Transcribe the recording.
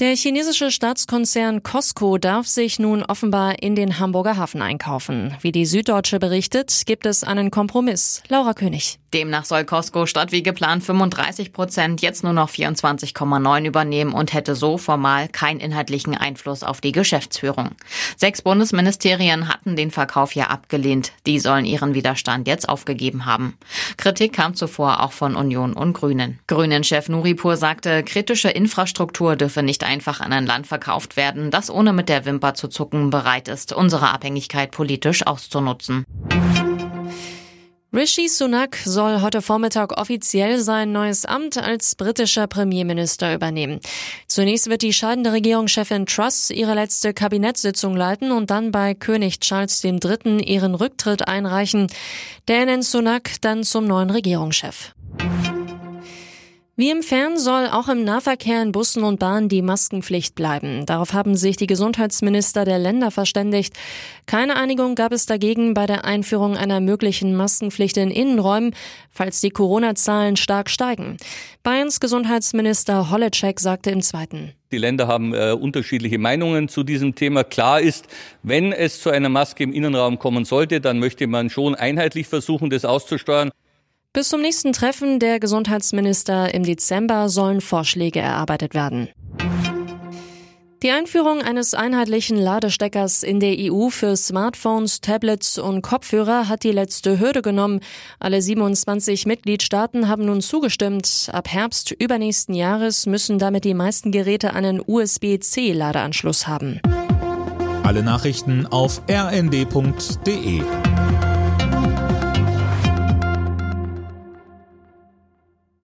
Der chinesische Staatskonzern Costco darf sich nun offenbar in den Hamburger Hafen einkaufen. Wie die Süddeutsche berichtet, gibt es einen Kompromiss. Laura König. Demnach soll Costco statt wie geplant 35 Prozent jetzt nur noch 24,9 übernehmen und hätte so formal keinen inhaltlichen Einfluss auf die Geschäftsführung. Sechs Bundesministerien hatten den Verkauf ja abgelehnt. Die sollen ihren Widerstand jetzt aufgegeben haben. Kritik kam zuvor auch von Union und Grünen. Grünen-Chef Nuripur sagte, kritische Infrastruktur dürfe nicht einfach an ein Land verkauft werden, das ohne mit der Wimper zu zucken bereit ist, unsere Abhängigkeit politisch auszunutzen. Rishi Sunak soll heute Vormittag offiziell sein neues Amt als britischer Premierminister übernehmen. Zunächst wird die scheidende Regierungschefin Truss ihre letzte Kabinettssitzung leiten und dann bei König Charles III. ihren Rücktritt einreichen. Der nennt Sunak dann zum neuen Regierungschef. Wie im Fern soll auch im Nahverkehr in Bussen und Bahnen die Maskenpflicht bleiben. Darauf haben sich die Gesundheitsminister der Länder verständigt. Keine Einigung gab es dagegen bei der Einführung einer möglichen Maskenpflicht in Innenräumen, falls die Corona-Zahlen stark steigen. Bayerns Gesundheitsminister Holleczek sagte im Zweiten. Die Länder haben äh, unterschiedliche Meinungen zu diesem Thema. Klar ist, wenn es zu einer Maske im Innenraum kommen sollte, dann möchte man schon einheitlich versuchen, das auszusteuern. Bis zum nächsten Treffen der Gesundheitsminister im Dezember sollen Vorschläge erarbeitet werden. Die Einführung eines einheitlichen Ladesteckers in der EU für Smartphones, Tablets und Kopfhörer hat die letzte Hürde genommen. Alle 27 Mitgliedstaaten haben nun zugestimmt. Ab Herbst übernächsten Jahres müssen damit die meisten Geräte einen USB-C-Ladeanschluss haben. Alle Nachrichten auf rnd.de